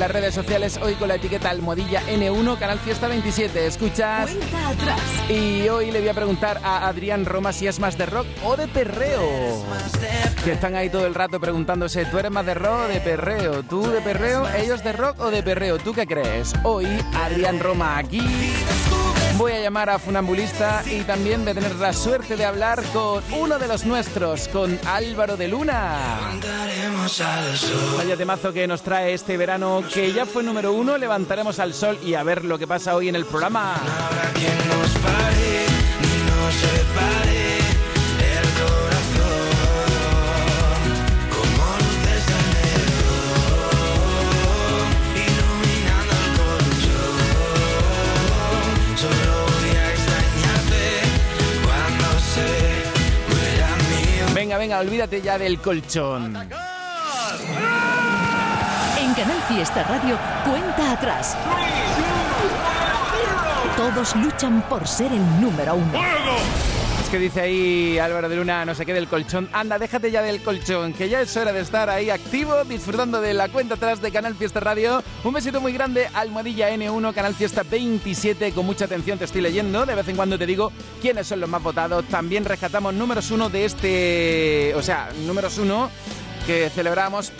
las redes sociales hoy con la etiqueta almohadilla N1, Canal Fiesta 27. Escuchas. Cuenta atrás. Y hoy le voy a preguntar a Adrián Roma si es más de rock o de perreo. Que están ahí todo el rato preguntándose, ¿tú eres más de rock o de perreo? ¿Tú de perreo? ¿Ellos de rock o de perreo? ¿Tú qué crees? Hoy Adrián Roma aquí. Voy a llamar a Funambulista y también voy a tener la suerte de hablar con uno de los nuestros, con Álvaro de Luna. Vaya temazo que nos trae este verano, que ya fue número uno, levantaremos al sol y a ver lo que pasa hoy en el programa. Venga, venga, olvídate ya del colchón. En Canal Fiesta Radio, cuenta atrás. Todos luchan por ser el número uno. Que dice ahí Álvaro de Luna, no sé qué del colchón. Anda, déjate ya del colchón, que ya es hora de estar ahí activo, disfrutando de la cuenta atrás de Canal Fiesta Radio. Un besito muy grande, Almohadilla N1, Canal Fiesta 27. Con mucha atención te estoy leyendo. De vez en cuando te digo quiénes son los más votados. También rescatamos números uno de este. O sea, números uno que celebramos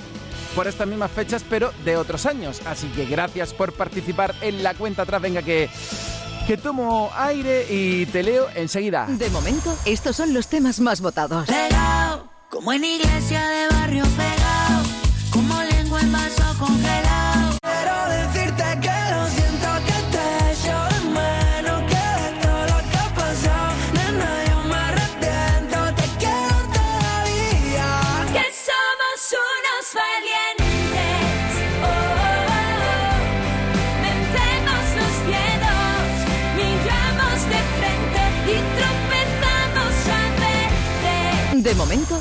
por estas mismas fechas, pero de otros años. Así que gracias por participar en la cuenta atrás. Venga, que, que tomo aire y te leo enseguida. De momento, estos son los temas más votados. Pegado, como en iglesia de barrio pegado, como lengua en vaso congelado. Quiero decirte que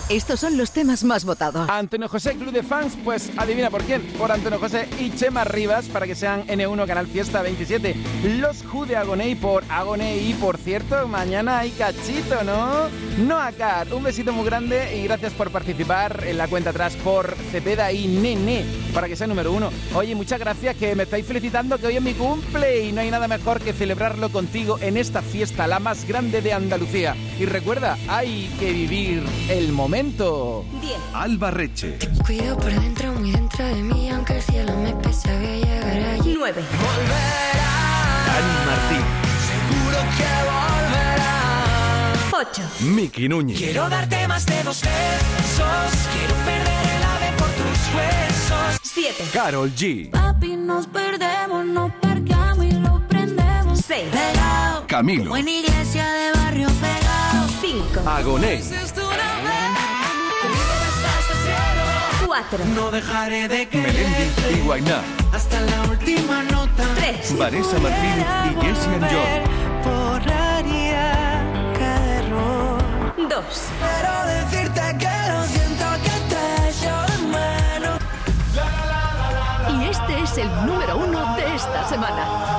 estos son los temas más votados. Antonio José, Club de Fans, pues adivina por quién. Por Antonio José y Chema Rivas para que sean N1 Canal Fiesta 27. Los Who de por Agoney. Y por cierto, mañana hay cachito, ¿no? No acá. Un besito muy grande y gracias por participar en la cuenta atrás por Cepeda y Nene para que sea número uno. Oye, muchas gracias que me estáis felicitando que hoy es mi cumple y no hay nada mejor que celebrarlo contigo en esta fiesta, la más grande de Andalucía. Y recuerda, hay que vivir el momento. 10. Alba Reche, Cuido por dentro, muy dentro de mí, aunque el cielo me pese, voy a llegar allí. 9. Dani Martín, Seguro que volverá 8. Miki Núñez, Quiero darte más de dos besos Quiero perder el ave por tus huesos 7. Carol G, Papi, nos perdemos, nos parqueamos y lo prendemos. 6. Pegado, Camilo, como en iglesia de barrio pegado. 5. Agoné, Es tu nombre Conmigo estás al cielo 4. No dejaré de Melendi y Guainá, Hasta la última nota 3. Vanessa Martín y Jessie and John. Borraría cada error 2. Quiero decirte que lo siento que te echo de menos Y este es el número uno de esta semana.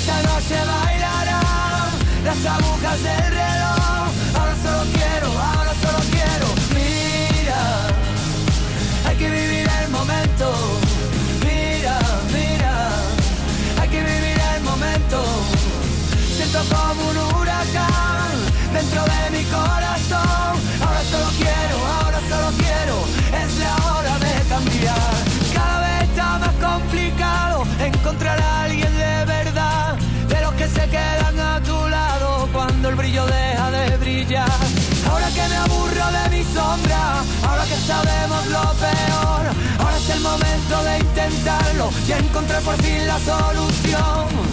Esta noche bailarán las agujas del reloj. Momento de intentarlo y encontrar por fin la solución.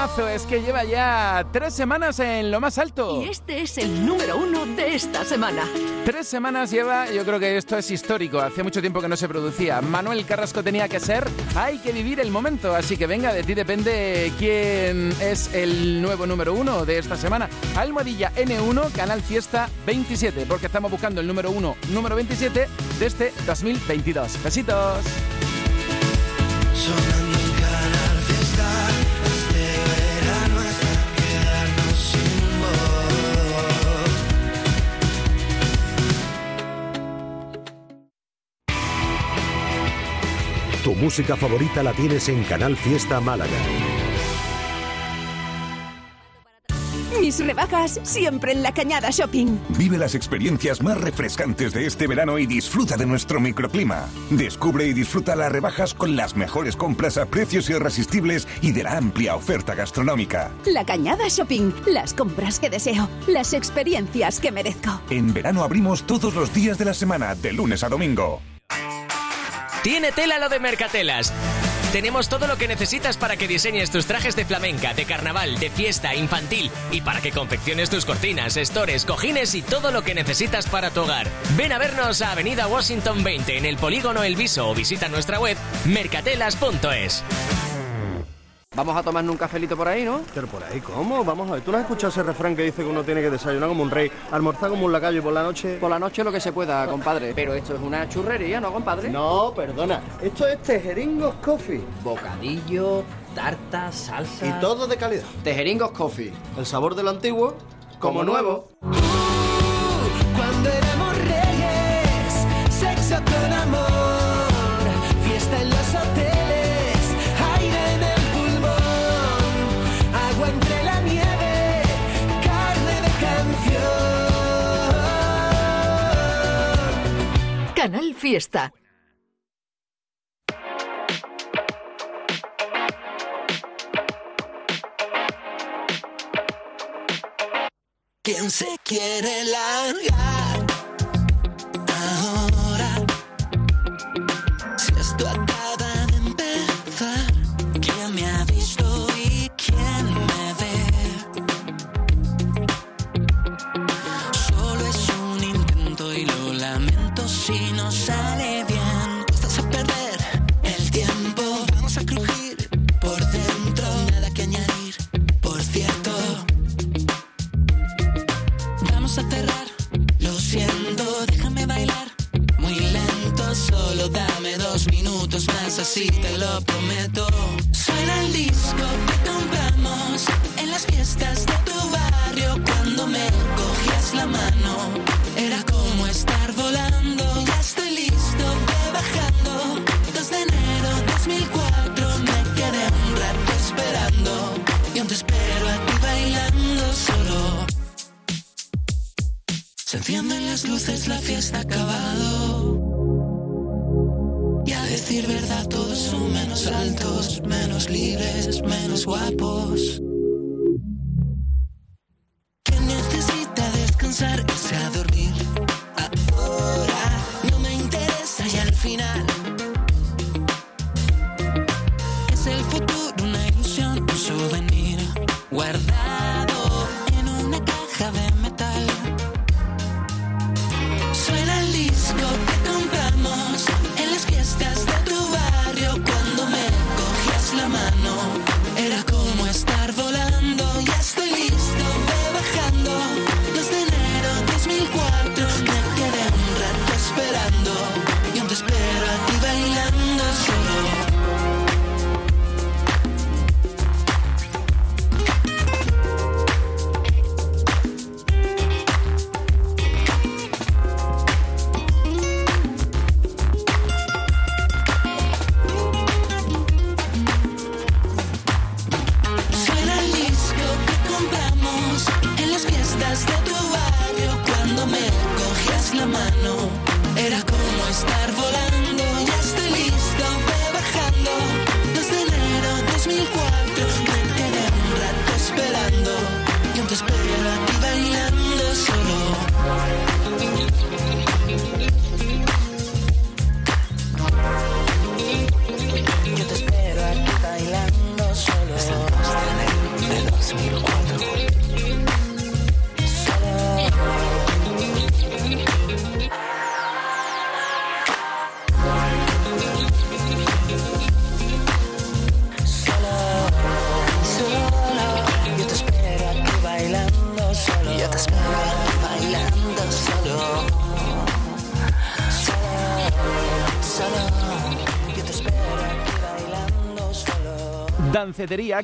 Temazo! Es que lleva ya tres semanas en lo más alto. Y este es el número uno de esta semana. Tres semanas lleva, yo creo que esto es histórico, hacía mucho tiempo que no se producía. Manuel Carrasco tenía que ser, hay que vivir el momento, así que venga, de ti depende quién es el nuevo número uno de esta semana. Almohadilla N1, Canal Fiesta 27, porque estamos buscando el número uno, número 27 de este 2022. Besitos. Música favorita la tienes en Canal Fiesta Málaga. Mis rebajas siempre en la Cañada Shopping. Vive las experiencias más refrescantes de este verano y disfruta de nuestro microclima. Descubre y disfruta las rebajas con las mejores compras a precios irresistibles y de la amplia oferta gastronómica. La Cañada Shopping. Las compras que deseo. Las experiencias que merezco. En verano abrimos todos los días de la semana, de lunes a domingo. Tiene tela lo de Mercatelas. Tenemos todo lo que necesitas para que diseñes tus trajes de flamenca, de carnaval, de fiesta, infantil y para que confecciones tus cortinas, estores, cojines y todo lo que necesitas para tu hogar. Ven a vernos a Avenida Washington 20 en el Polígono El Viso o visita nuestra web mercatelas.es. Vamos a tomarnos un cafelito por ahí, ¿no? Pero por ahí, ¿cómo? Vamos a ver, ¿tú no has escuchado ese refrán que dice que uno tiene que desayunar como un rey, almorzar como un lacayo y por la noche... Por la noche lo que se pueda, compadre. Pero esto es una churrería, ¿no, compadre? No, perdona, esto es Tejeringos Coffee. Bocadillo, tarta, salsa... Y todo de calidad. Tejeringos Coffee. El sabor del antiguo, como, nuevo. Cuando Canal Fiesta. ¿Quién se quiere largar luces, la fiesta acabado.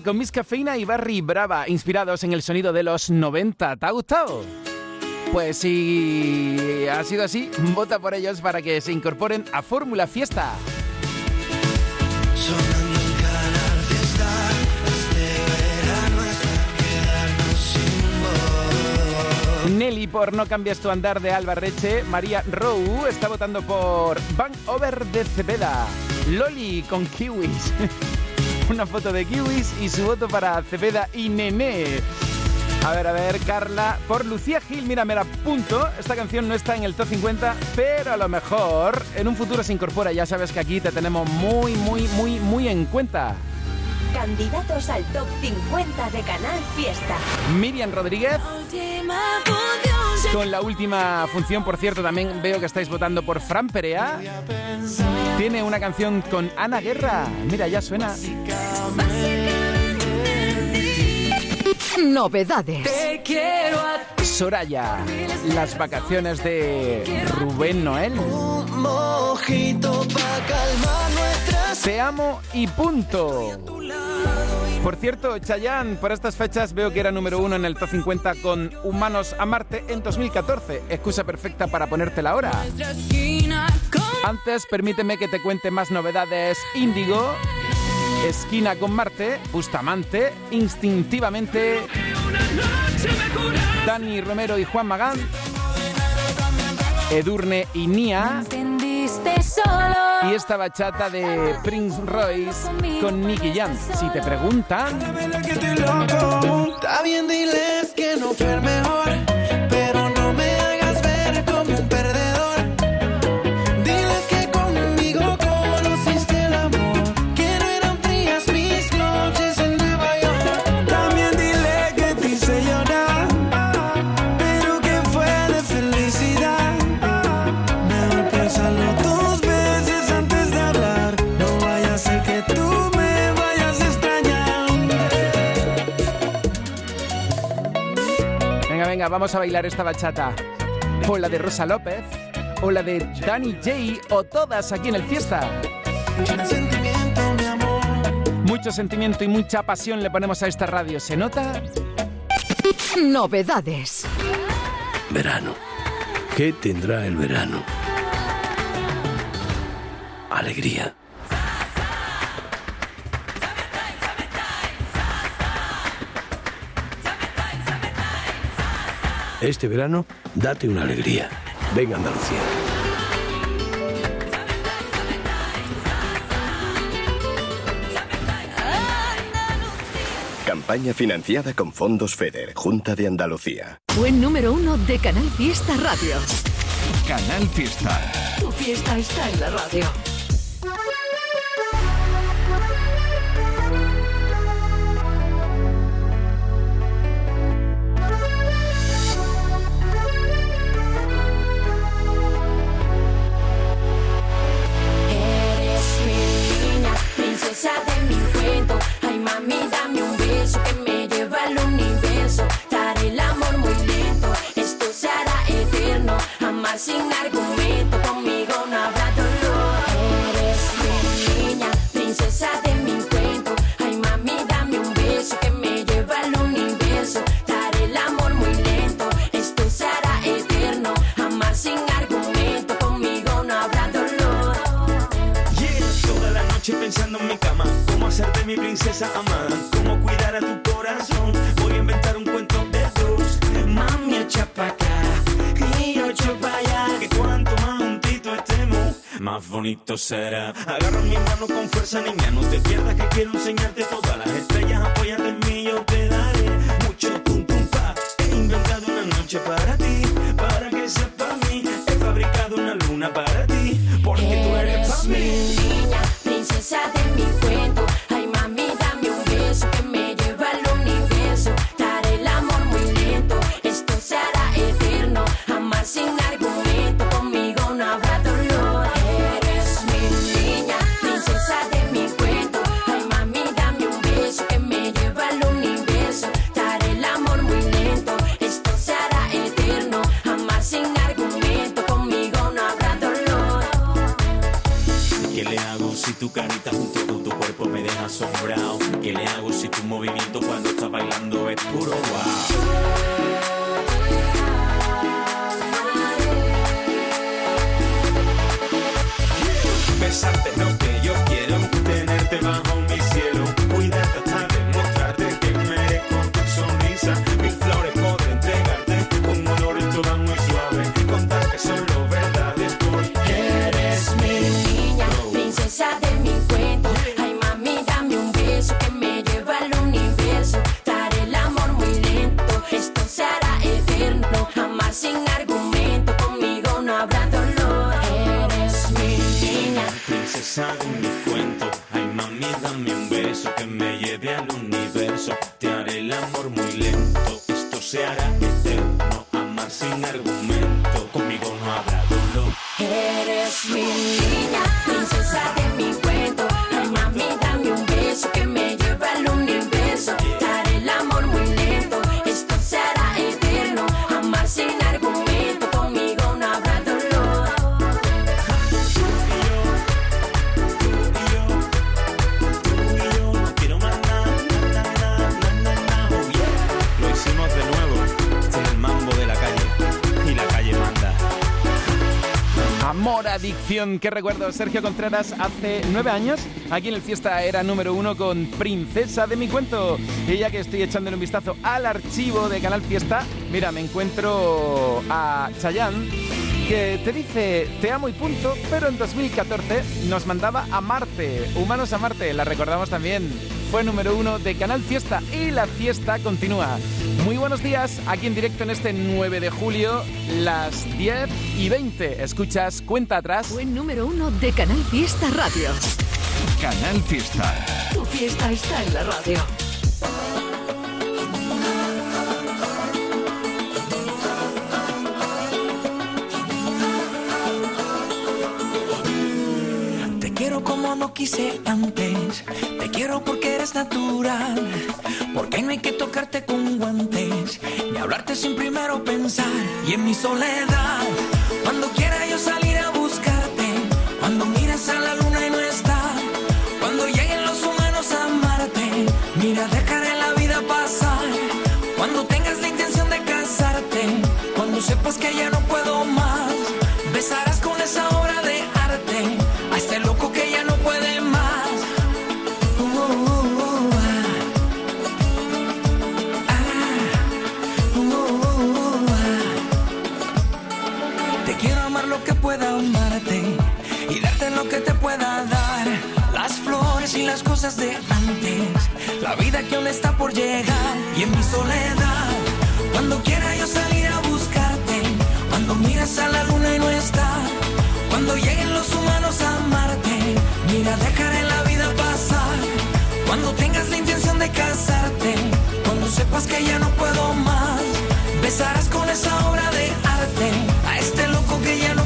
Con Miss Cafeína y Barry Brava, inspirados en el sonido de los 90. ¿Te ha gustado? Pues si ha sido así, vota por ellos para que se incorporen a Fórmula Fiesta. Este. Nelly por No cambies tu andar de Alba Reche. María Rowe está votando por Van Over de Cepeda. Loli con kiwis. Una foto de kiwis y su voto para Cepeda y Nené. A ver, a ver, Carla. Por Lucía Gil, mira, me la apunto. Esta canción no está en el top 50, pero a lo mejor en un futuro se incorpora. Ya sabes que aquí te tenemos muy, muy, muy, muy en cuenta. Candidatos al top 50 de Canal Fiesta. Miriam Rodríguez. Con la última función, por cierto, también veo que estáis votando por Fran Perea. Tiene una canción con Ana Guerra. Mira, ya suena. Novedades. Te quiero a Soraya. Las vacaciones de Rubén Noel. un mojito pa' calmar nuestras Te amo y punto. Por cierto, Chayanne, por estas fechas veo que era número uno en el top 50 con Humanos a Marte en 2014. Excusa perfecta para ponértela ahora. Antes, permíteme que te cuente más novedades. Índigo, Esquina con Marte, Bustamante, Instintivamente, Dani Romero y Juan Magán, Edurne y Nia. Y esta bachata de Prince Royce con Nicky Jam. Si te preguntan, Está bien, diles que no fue el mejor, venga, vamos a bailar esta bachata. O la de Rosa López, o la de Danny J, o todas aquí en el fiesta. Mucho sentimiento y mucha pasión le ponemos a esta radio. ¿Se nota? Novedades. Verano. ¿Qué tendrá el verano? Alegría. Este verano, date una alegría. Venga Andalucía. Campaña financiada con fondos FEDER, Junta de Andalucía. Buen número uno de Canal Fiesta Radio. Canal Fiesta. Tu fiesta está en la radio. Mami, dame un beso que me lleva al universo. Daré el amor muy lento, esto se hará eterno. Amar sin argumento, conmigo no habrá dolor. Eres mi niña, princesa de mi cuento. Ay, mami, dame un beso que me lleva al universo. Daré el amor muy lento, esto se hará eterno. Amar sin argumento, conmigo no habrá dolor. Yeah, toda la noche pensando en mi hacerte mi princesa amada, cómo cuidar a tu corazón. Voy a inventar un cuento de dos. Mami, echa pa' acá y yo echo pa'. Que cuanto más juntito estemos, más bonito será. Agarra mi mano con fuerza, niña, no te pierdas que quiero enseñarte todas las estrellas. Apóyate en mí, yo te daré mucho tum tum pa. He inventado una noche para ti, para que sepa mí. He fabricado una luna para ti, porque tú eres pa' mí. niña, princesa de mi carita junto con tu cuerpo me deja asombrado? ¿Qué le hago si tu movimiento cuando estás bailando es puro wow? Adicción, qué recuerdo. Sergio Contreras hace nueve años, aquí en el Fiesta era número uno con Princesa de mi cuento. Y ya que estoy echándole un vistazo al archivo de Canal Fiesta, mira, me encuentro a Chayanne, que te dice te amo y punto, pero en 2014 nos mandaba a Marte, Humanos a Marte, la recordamos también. Fue número uno de Canal Fiesta y la fiesta continúa. Muy buenos días, aquí en directo en este 9 de julio, las 10 y 20. Escuchas Cuenta Atrás. Buen número uno de Canal Fiesta Radio. Canal Fiesta. Tu fiesta está en la radio. No quise antes. Te quiero porque eres natural. Porque no hay que tocarte con guantes. Ni hablarte sin primero pensar. Y en mi soledad, cuando quiera yo salir a buscarte. Cuando miras a la luna y no está. Cuando lleguen los humanos a amarte. Mira, dejaré la vida pasar. Cuando tengas la intención de casarte. Cuando sepas que ya no puedo más. Besarás con esa obra de arte. A este Lo que pueda amarte y darte lo que te pueda dar. Las flores y las cosas de antes, la vida que aún está por llegar. Y en mi soledad, cuando quiera yo salir a buscarte, cuando miras a la luna y no está, cuando lleguen los humanos a amarte, mira, dejaré la vida pasar. Cuando tengas la intención de casarte, cuando sepas que ya no puedo más, besarás con esa obra de arte que ya no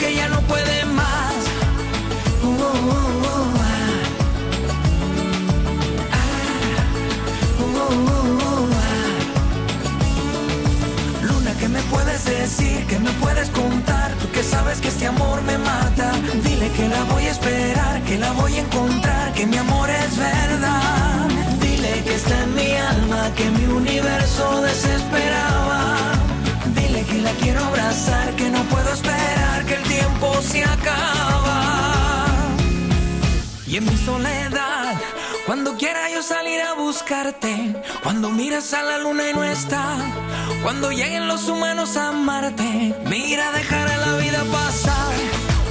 que ya no puede más. Uh, uh, uh, ah. Ah. Luna, ¿qué me puedes decir? ¿Qué me puedes contar? Tú que sabes que este amor me mata. Dile que la voy a esperar, que la voy a encontrar, que mi amor es verdad. Dile que está en mi alma, que mi universo desesperaba. Dile que la quiero abrazar, que no puedo mi soledad, cuando quiera yo salir a buscarte, cuando miras a la luna y no está, cuando lleguen los humanos a amarte, mira, dejaré la vida pasar.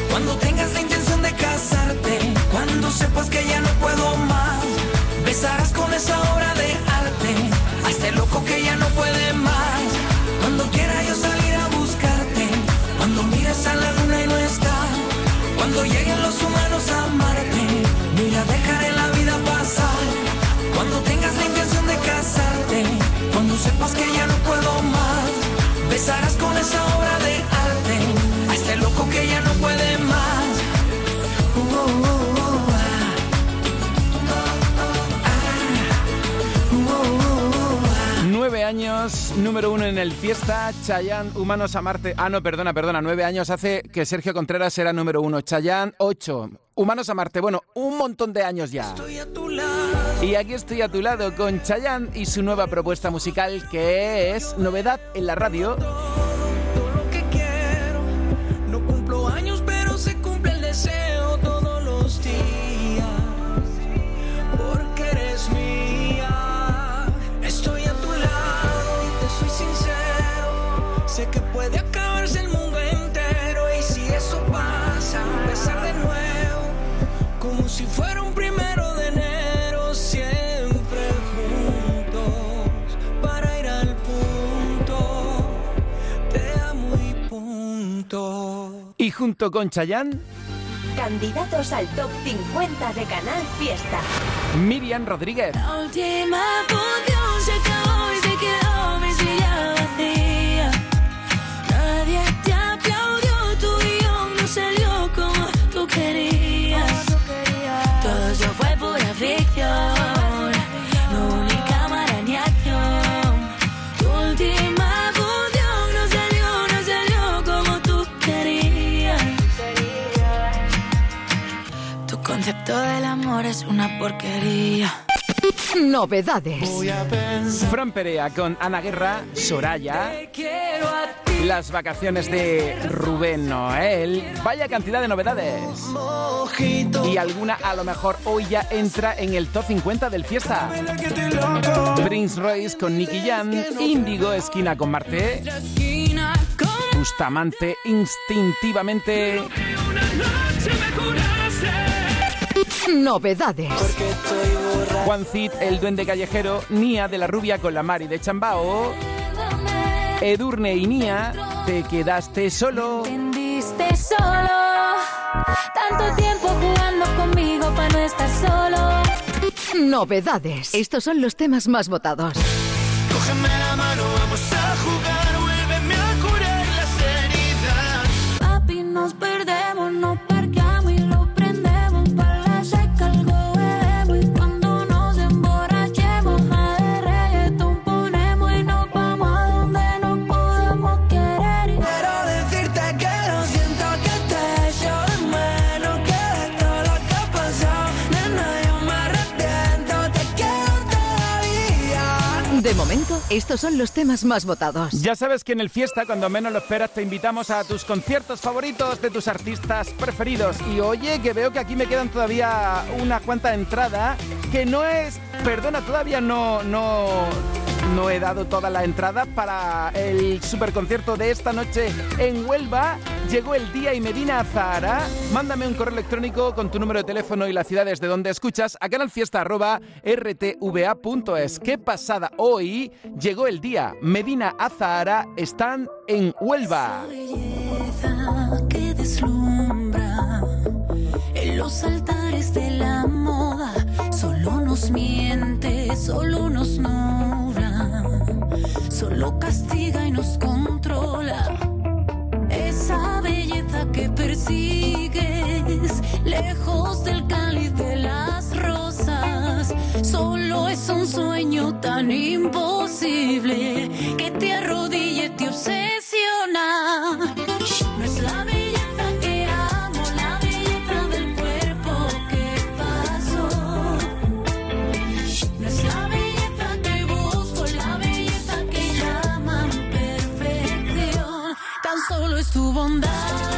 Cuando tengas la intención de casarte, cuando sepas que ya no puedo más, besarás con esa obra de arte a este loco que ya no puede más. Cuando quiera yo salir a buscarte, cuando mires a la luna y no está, cuando lleguen los humanos a amarte, Cuando tengas la intención de casarte, cuando sepas que ya no puedo más, besarás con esa obra de arte años, número uno en el Fiesta, Chayán, Humanos a Marte. Ah, no, perdona, perdona. Nueve años hace que Sergio Contreras era número uno. Chayán, ocho. Humanos a Marte. Bueno, un montón de años ya. Y aquí estoy a tu lado con Chayán y su nueva propuesta musical que es novedad en la radio. Y junto con Chayán, Candidatos al top 50 de Canal Fiesta. Miriam Rodríguez. La última Concepto del amor es una porquería. Novedades. Fran Perea con Ana Guerra, Soraya. Las vacaciones de Rubén Noel. Vaya cantidad de novedades. Y alguna a lo mejor hoy ya entra en el top 50 del fiesta. Prince Royce con Nicky Jam. Índigo Esquina con Marte. Bustamante instintivamente. Novedades. Juan Cid, el duende callejero, Nia de la rubia con la Mari de Chambao, Edurne y Nia, te quedaste solo. Entendiste solo. Tanto tiempo jugando conmigo para no estar solo. Novedades. Estos son los temas más votados. Cógeme la estos son los temas más votados. Ya sabes que en el fiesta, cuando menos lo esperas, te invitamos a tus conciertos favoritos de tus artistas preferidos. Y oye, que veo que aquí me quedan todavía una cuanta entrada, que no es, perdona, todavía no, no, no he dado toda la entrada para el superconcierto de esta noche en Huelva. Llegó el día y Medina Zahara. Mándame un correo electrónico con tu número de teléfono y las ciudades de donde escuchas a canalfiesta.rtva.es. Qué pasada hoy llegó el día. Medina Azahara están en Huelva. Solo nos solo castiga y nos controla. Esa belleza que persigues, lejos del cáliz de las rosas, solo es un sueño tan imposible que te arrodilla y te obsesiona. Es tu bondad.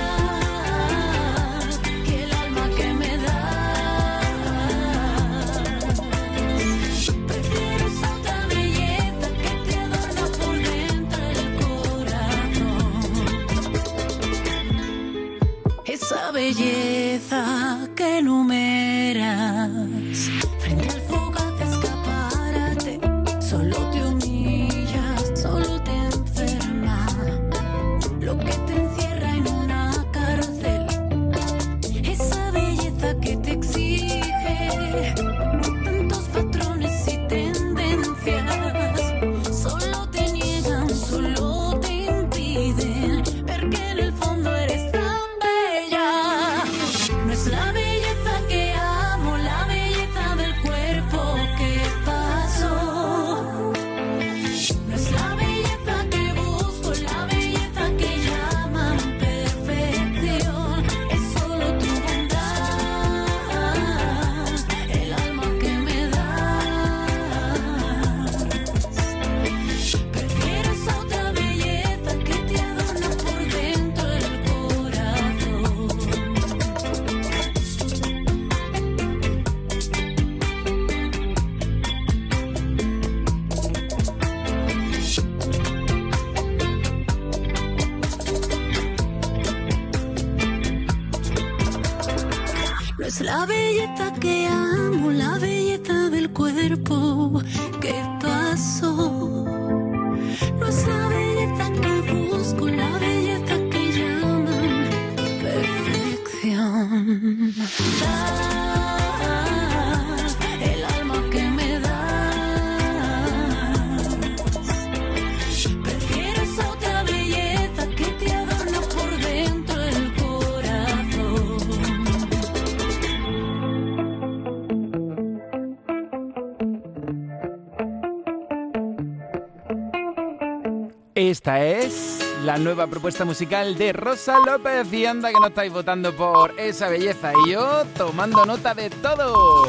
Esta es la nueva propuesta musical de Rosa López y anda que no estáis votando por esa belleza y yo tomando nota de todo.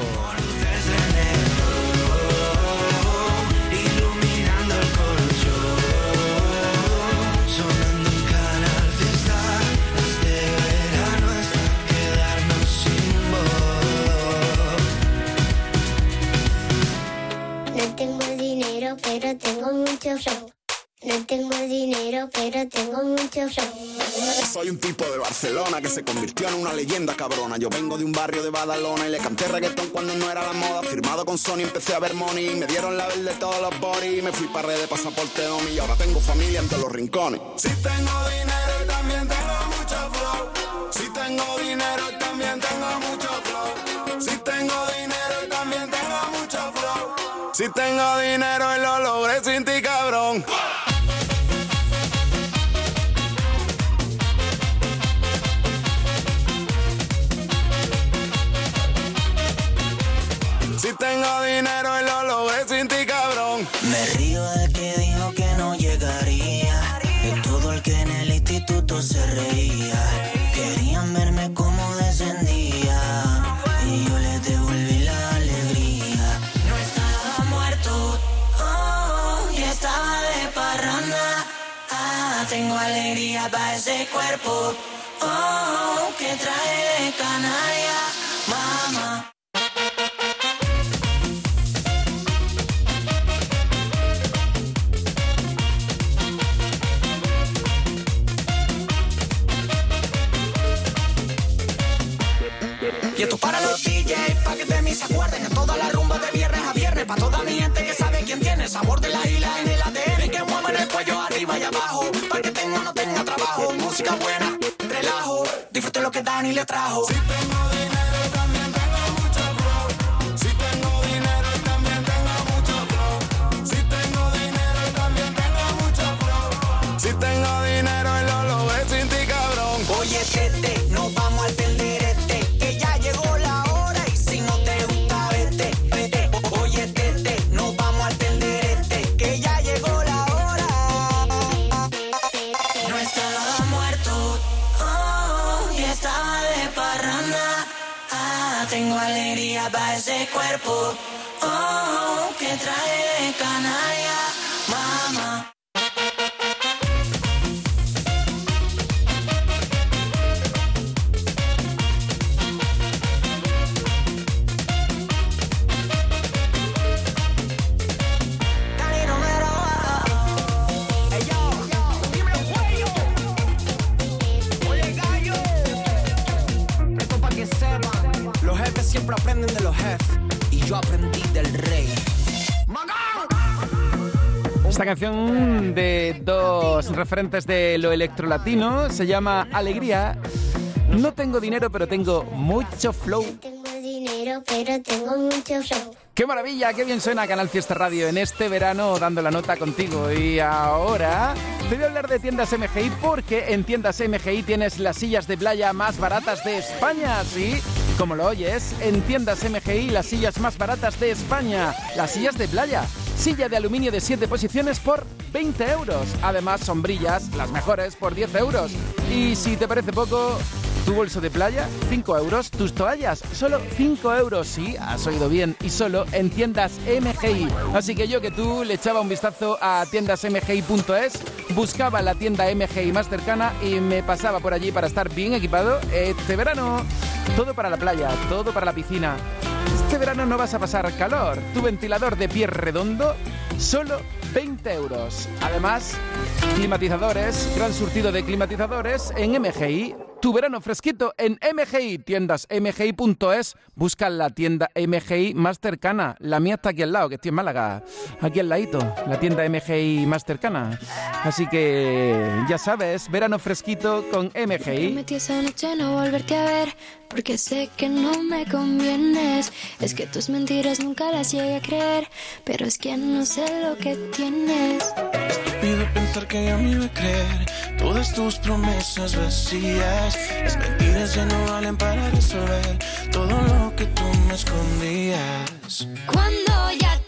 Pero tengo mucho flow. Soy un tipo de Barcelona que se convirtió en una leyenda cabrona. Yo vengo de un barrio de Badalona y le canté reggaetón cuando no era la moda. Firmado con Sony empecé a ver money. Me dieron la verde todos los body. Me fui para red de pasaporte Domi y ahora tengo familia en todos los rincones. Si tengo dinero y también tengo mucho flow. Si tengo dinero y también tengo mucho flow. Si tengo dinero y también tengo mucho flow. Si tengo dinero y lo logré sin ti, cabrón. Tengo dinero y lo logré sin ti, cabrón. Me río del que dijo que no llegaría. De todo el que en el instituto se reía. Querían verme como descendía. Y yo les devolví la alegría. No estaba muerto. Oh, y estaba de parranda. Ah, tengo alegría para ese cuerpo. Oh, que trae de Canarias. Sabor de la isla en el ADN. Que muevan el cuello arriba y abajo. Pa' que tenga o no tenga trabajo. Música buena, relajo. Disfrute lo que Dani le trajo. Referentes de lo electrolatino se llama Alegría. No tengo dinero, pero tengo mucho flow. Tengo dinero, pero tengo mucho flow. ¡Qué maravilla! ¡Qué bien suena Canal Fiesta Radio en este verano dando la nota contigo! Y ahora te voy a hablar de tiendas MGI porque en tiendas MGI tienes las sillas de playa más baratas de España, ¿sí? Como lo oyes, en tiendas MGI las sillas más baratas de España, las sillas de playa. Silla de aluminio de 7 posiciones por 20 euros. Además, sombrillas, las mejores, por 10 euros. Y si te parece poco, tu bolso de playa, 5 euros. Tus toallas, solo 5 euros. Sí, has oído bien. Y solo en tiendas MGI. Así que yo que tú le echaba un vistazo a tiendasmgi.es, buscaba la tienda MGI más cercana y me pasaba por allí para estar bien equipado este verano. Todo para la playa, todo para la piscina. Este verano no vas a pasar calor. Tu ventilador de pie redondo, solo 20 euros. Además, climatizadores, gran surtido de climatizadores en MGI. Tu verano fresquito en MGI, tiendas mgi.es. Busca la tienda MGI más cercana. La mía está aquí al lado, que estoy en Málaga. Aquí al ladito, la tienda MGI más cercana. Así que ya sabes, verano fresquito con MGI. Prometí esa noche no volverte a ver, porque sé que no me convienes. Es que tus mentiras nunca las llegué a creer, pero es que no sé lo que tienes. Estúpido pensar que ya me iba a creer todas tus promesas vacías. Las mentiras ya no valen para resolver todo lo que tú me escondías. Cuando ya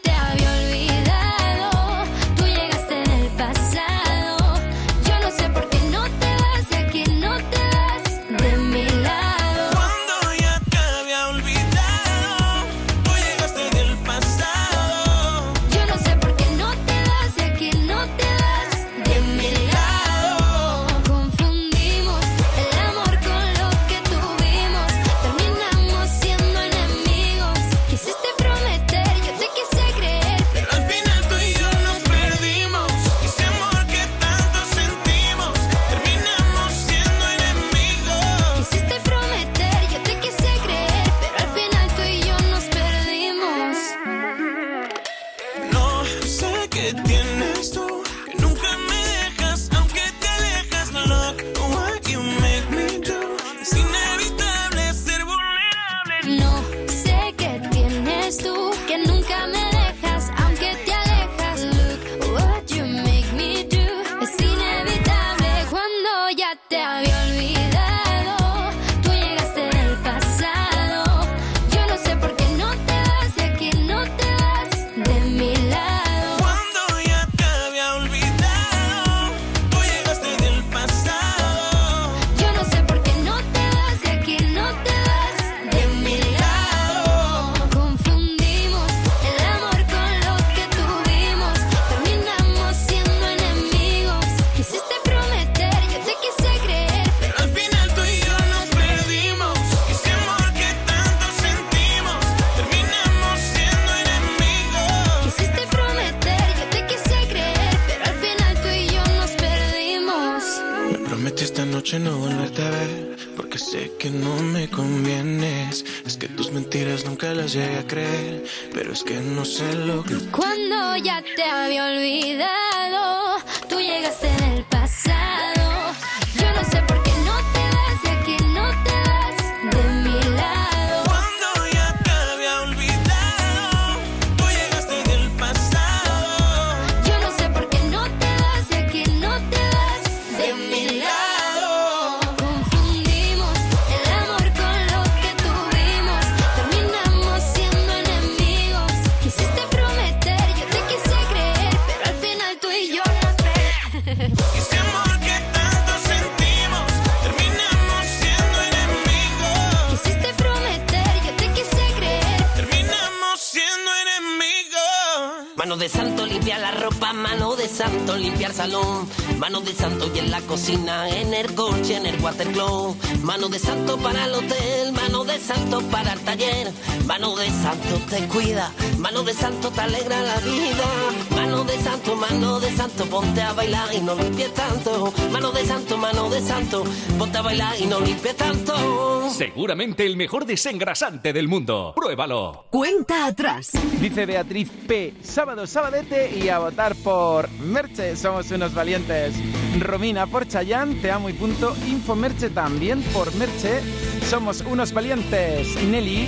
cocina, en el coche, en el watercloak, mano de santo para el hotel, mano de santo para el taller, mano de santo te cuida, mano de santo te alegra la vida, mano de santo, mano de santo, ponte a bailar y no limpies tanto, mano de santo, mano de santo, ponte a bailar y no limpies tanto. Seguramente el mejor desengrasante del mundo. Pruébalo. Cuenta atrás. Dice Beatriz P. Sábado, sabadete y a votar por Merche. Somos unos valientes. Romina por Chayán, te amo y punto. Info Merche también por Merche. Somos unos valientes. Nelly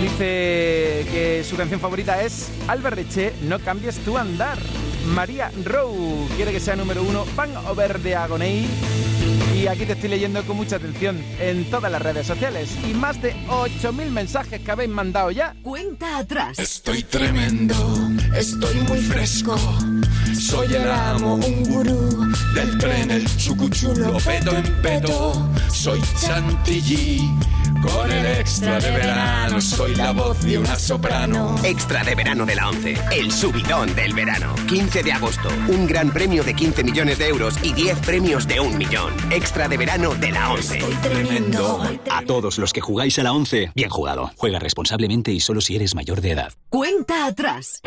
dice que su canción favorita es Alba Reche, No cambies tu andar. María Rowe quiere que sea número uno. Pan Over de Agoney. Y aquí te estoy leyendo con mucha atención en todas las redes sociales. Y más de 8.000 mensajes que habéis mandado ya. Cuenta atrás. Estoy tremendo, estoy muy fresco. Soy el amo, un gurú del tren, el chucuchulo, pedo en pedo. Soy chantilly, con el extra de verano. Soy la voz de una soprano. Extra de verano de la 11. El subidón del verano. 15 de agosto. Un gran premio de 15 millones de euros y 10 premios de un millón. Extra de verano de la 11. tremendo. A todos los que jugáis a la 11, bien jugado. Juega responsablemente y solo si eres mayor de edad. Cuenta atrás.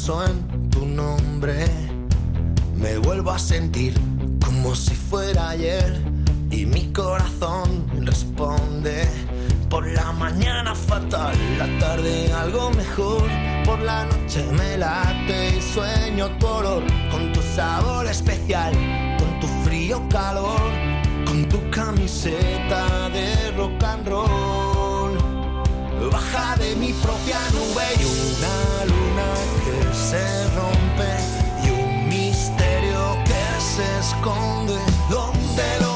Pienso en tu nombre. Me vuelvo a sentir como si fuera ayer y mi corazón responde. Por la mañana fatal, la tarde algo mejor. Por la noche me late y sueño tu olor con tu sabor especial, con tu frío calor, con tu camiseta de rock and roll. Baja de mi propia nube y una que se rompe y un misterio que se esconde. ¿Dónde lo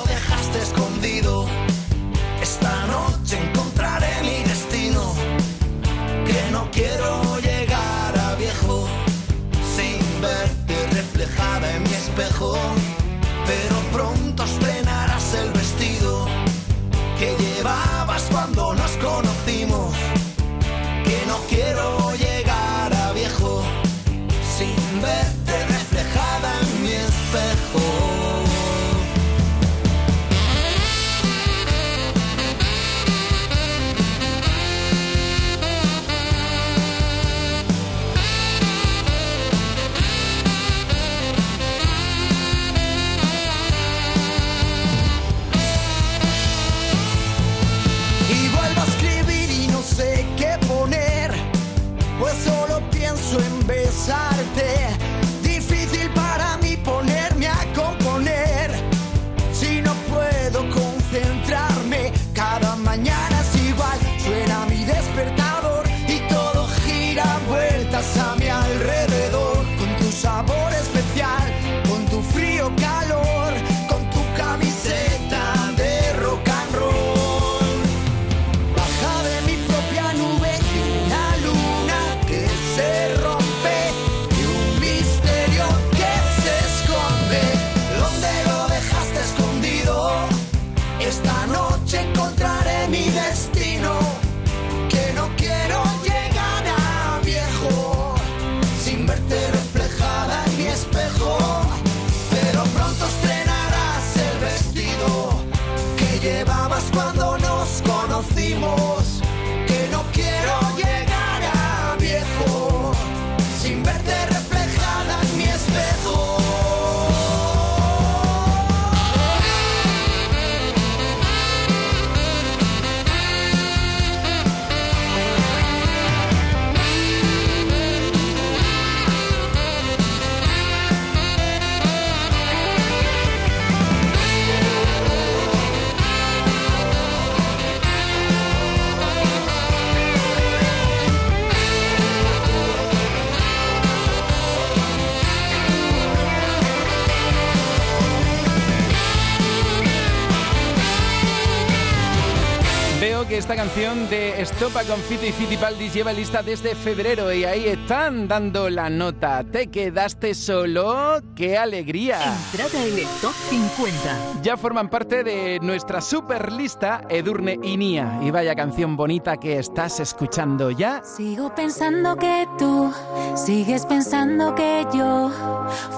que esta canción de Estopa con Fito y Fitipaldis lleva lista desde febrero y ahí están dando la nota. ¿Te quedaste solo? ¡Qué alegría! Entrada en el top 50. Ya forman parte de nuestra super lista Edurne y Nia. Y vaya canción bonita que estás escuchando ya. Sigo pensando que tú sigues pensando que yo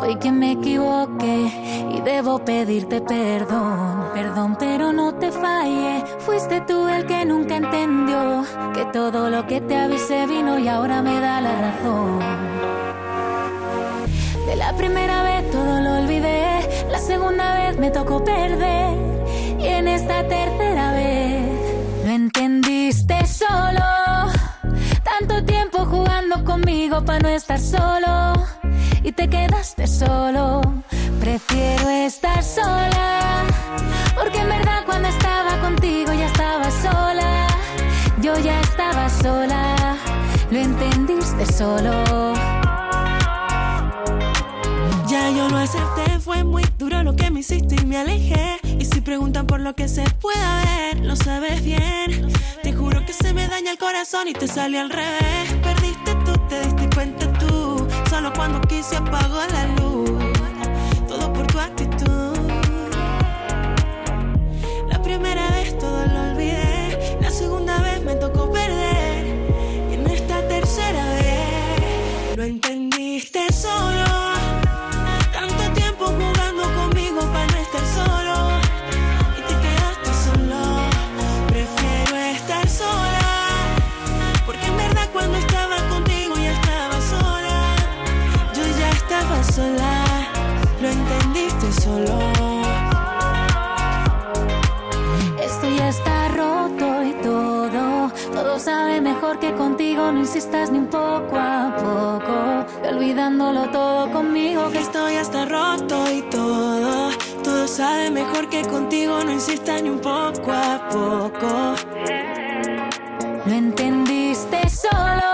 fui quien me equivoqué y debo pedirte perdón. Perdón, pero no te fallé. Fuiste tú el que nunca entendió que todo lo que te avisé vino y ahora me da la razón. De la primera vez todo lo olvidé, la segunda vez me tocó perder y en esta tercera vez lo entendiste solo. Tanto tiempo jugando conmigo para no estar solo y te quedaste solo. Prefiero estar solo. Ya yo lo acepté, fue muy duro lo que me hiciste y me alejé. Y si preguntan por lo que se pueda ver, lo sabes bien. Te juro que se me daña el corazón y te salió al revés. Perdiste tú, te diste cuenta tú. Solo cuando quise apagó la luz. Insistas ni un poco a poco, olvidándolo todo conmigo. Que esto ya está roto y todo, todo sabe mejor que contigo. No insistas ni un poco a poco. Lo entendiste solo.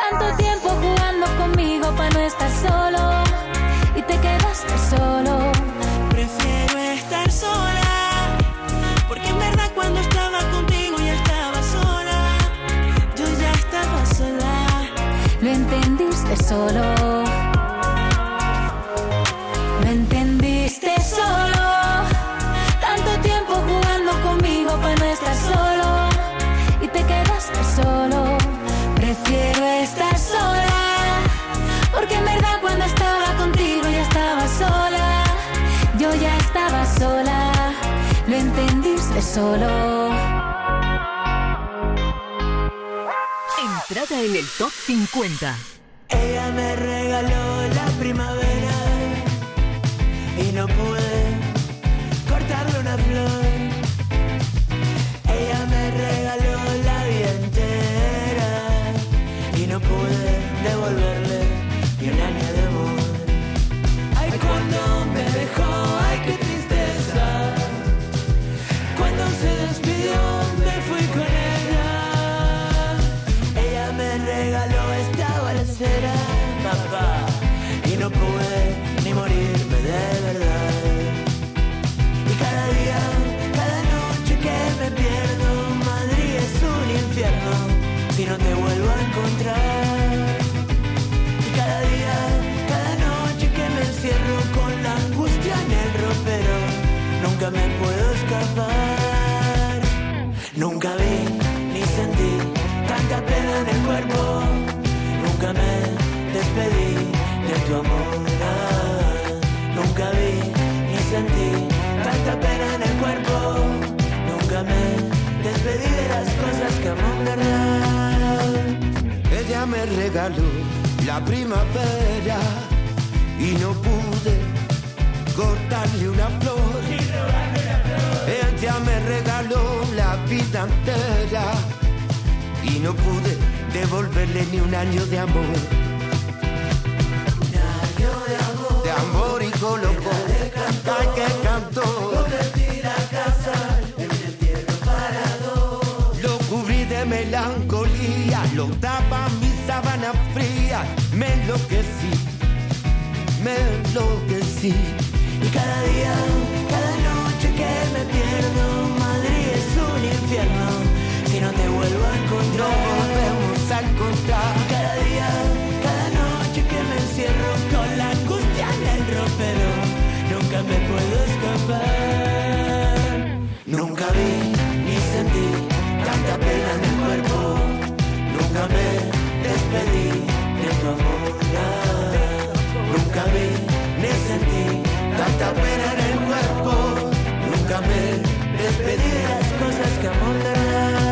Tanto tiempo jugando conmigo para no estar solo. Y te quedaste solo. Prefiero estar sola. Solo. Lo entendiste solo. Tanto tiempo jugando conmigo para no estar solo. Y te quedaste solo. Prefiero estar sola. Porque en verdad cuando estaba contigo ya estaba sola. Yo ya estaba sola. Lo entendiste solo. Entrada en el top 50. Ella me regaló la primavera y no pude cortarle una flor. Y cada día, cada noche que me encierro con la angustia en el ropero, nunca me puedo escapar. Nunca vi ni sentí tanta pena en el cuerpo, nunca me despedí de tu amor. Nunca vi ni sentí tanta pena en el cuerpo, nunca me despedí de las cosas que en verdad. Me regaló la primavera y no pude cortarle una flor. Ella me regaló la vida entera y no pude devolverle ni un año de amor. De amor y loco, ay que cantó. Lo cubrí de melancolía, lo daba mi sábana fría, me enloquecí, me enloquecí. Y cada día, cada noche que me pierdo, Madrid es un infierno. Si no te vuelvo a encontrar, no volvemos a encontrar. Cada día, cada noche que me encierro con la angustia en el ropero, nunca me puedo escapar. Nunca vi ni sentí tanta pena en el cuerpo, nunca me despedí de tu amor. Nunca vi ni sentí tanta pena en el cuerpo, nunca me despedí de las cosas que amo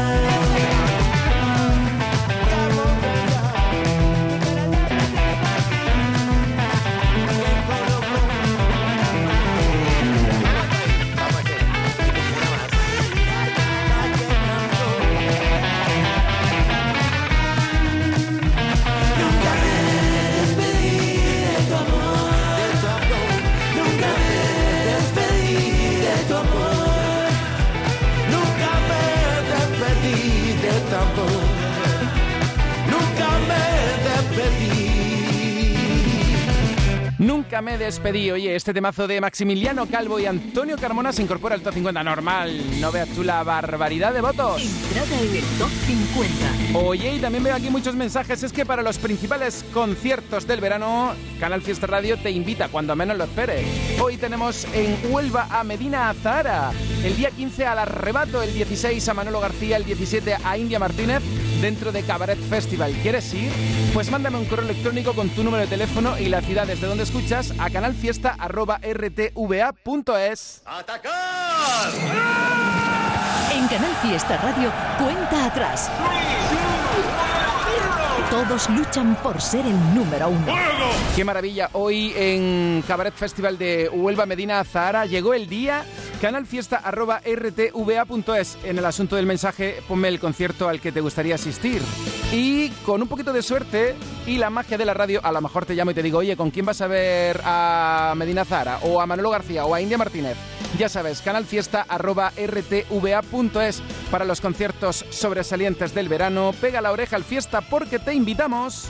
Nunca me despedí. Oye, este temazo de Maximiliano Calvo y Antonio Carmona se incorpora al top 50 normal. No veas tú la barbaridad de votos. Entrada en el top 50. Oye, y también veo aquí muchos mensajes. Es que para los principales conciertos del verano, Canal Fiesta Radio te invita cuando menos lo esperes. Hoy tenemos en Huelva a Medina Azahara. El día 15 al Arrebato, el 16 a Manolo García, el 17 a India Martínez dentro de Cabaret Festival. ¿Quieres ir? Pues mándame un correo electrónico con tu número de teléfono y la ciudad desde donde escuchas a canalfiesta.rtva.es. En Canal Fiesta Radio, cuenta atrás. Todos luchan por ser el número uno. ¡Qué maravilla! Hoy en Cabaret Festival de Huelva Medina Zahara llegó el día canalfiesta.rtva.es. En el asunto del mensaje, ponme el concierto al que te gustaría asistir. Y con un poquito de suerte y la magia de la radio, a lo mejor te llamo y te digo, oye, ¿con quién vas a ver a Medina Zahara? O a Manolo García o a India Martínez. Ya sabes, canalfiesta.rtva.es para los conciertos sobresalientes del verano. Pega la oreja al fiesta porque te invitamos.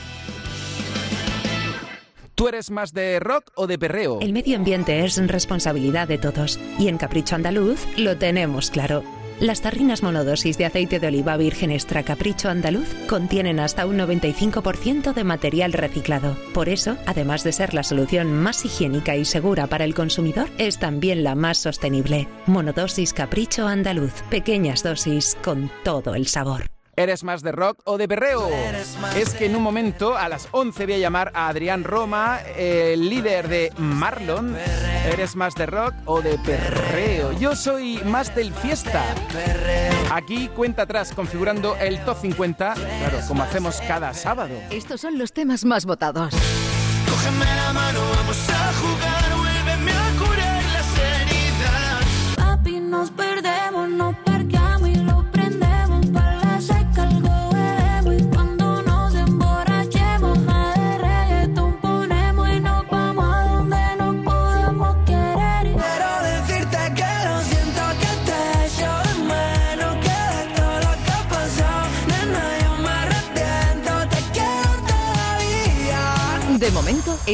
¿Tú eres más de rock o de perreo? El medio ambiente es responsabilidad de todos y en Capricho Andaluz lo tenemos claro. Las tarrinas monodosis de aceite de oliva virgen extra Capricho Andaluz contienen hasta un 95% de material reciclado. Por eso, además de ser la solución más higiénica y segura para el consumidor, es también la más sostenible. Monodosis Capricho Andaluz. Pequeñas dosis con todo el sabor. ¿Eres más de rock o de perreo? Es que en un momento, a las 11, voy a llamar a Adrián Roma, el líder de Marlon. ¿Eres más de rock o de perreo? Yo soy más del fiesta. Aquí cuenta atrás, configurando el top 50, claro, como hacemos cada sábado. Estos son los temas más votados. Cógeme la mano, vamos a jugar, vuélveme a curar las heridas. Papi, nos perdemos, nos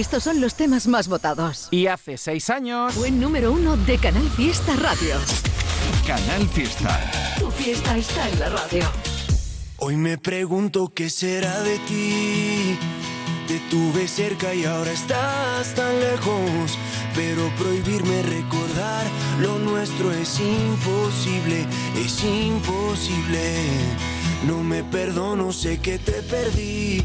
estos son los temas más votados. Y hace seis años... Fue número uno de Canal Fiesta Radio. Canal Fiesta. Tu fiesta está en la radio. Hoy me pregunto qué será de ti. Te tuve cerca y ahora estás tan lejos. Pero prohibirme recordar lo nuestro es imposible, es imposible. No me perdono, sé que te perdí.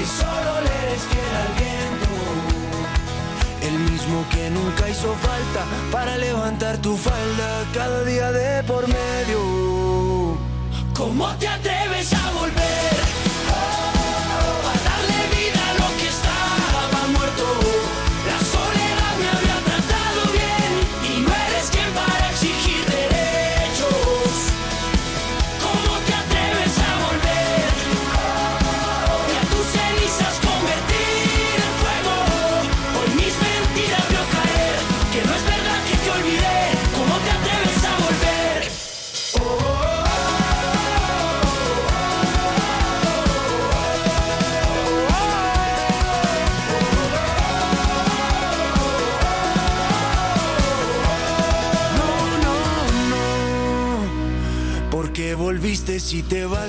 que solo le eres al viento. El mismo que nunca hizo falta para levantar tu falda cada día de por medio. ¿Cómo te atreves a volver?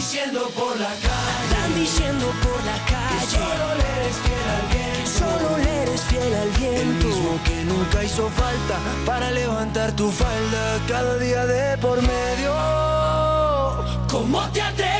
Diciendo por la calle. Andan diciendo por la calle. Que solo le eres fiel al viento. solo le eres fiel al viento. El mismo que nunca hizo falta para levantar tu falda cada día de por medio. ¿Cómo te atreves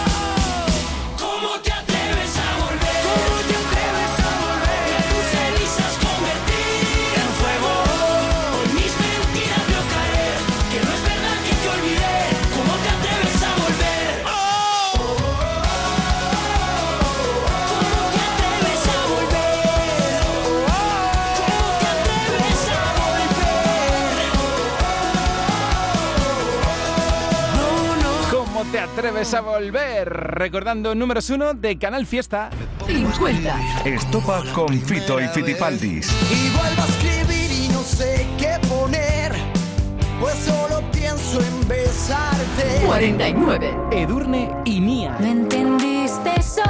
atreves a volver? Recordando números uno de Canal Fiesta. 50. Estopa con Fito y Fitipaldis. Y vuelvo a escribir y no sé qué poner, pues solo pienso en besarte. 49. Edurne y Mía. No entendiste solo.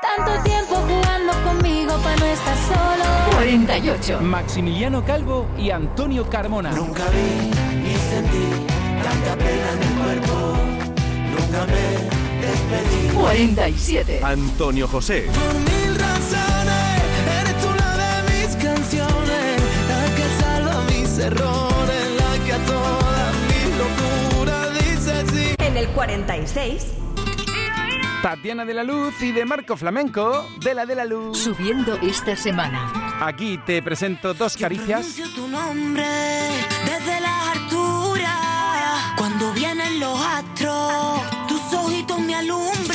Tanto tiempo jugando conmigo para no estar solo. 48. Maximiliano Calvo y Antonio Carmona. Nunca vi ni sentí tanta pena en mi cuerpo. Nunca me despedí. 47. Antonio José. Por mil razones, eres tú la de mis canciones, la que salva mis errores, la que a todas mis locuras dice sí. En el 46. Tatiana de la Luz y de Marco Flamenco de la de la Luz. Subiendo esta semana. Aquí te presento dos caricias. Pronuncio tu nombre desde las alturas. Cuando vienen los astros, me alumbran.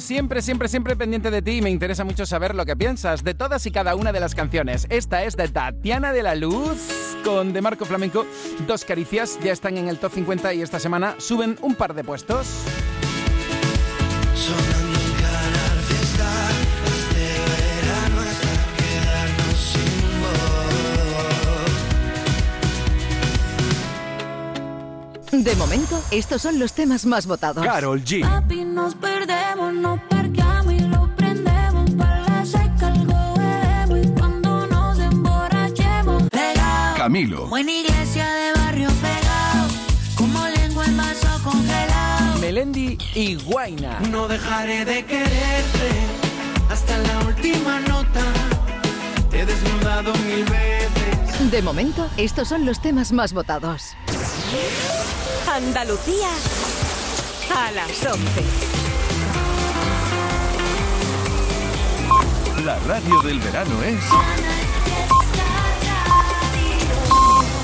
siempre, siempre, siempre pendiente de ti y me interesa mucho saber lo que piensas de todas y cada una de las canciones. Esta es de Tatiana de la Luz con De Marco Flamenco. Dos caricias ya están en el top 50 y esta semana suben un par de puestos. De momento, estos son los temas más votados. Carol G. Papi, nos perdemos, nos parqueamos y lo prendemos. Para la seca algo bebemos y cuando nos emborrachemos. Pegao, Camilo. Buena iglesia de barrio pegado. Como lengua en vaso congelado. Melendi y Guaina. No dejaré de quererte hasta la última nota. Te he desnudado mil veces. De momento, estos son los temas más votados. Andalucía a las 11. La radio del verano es...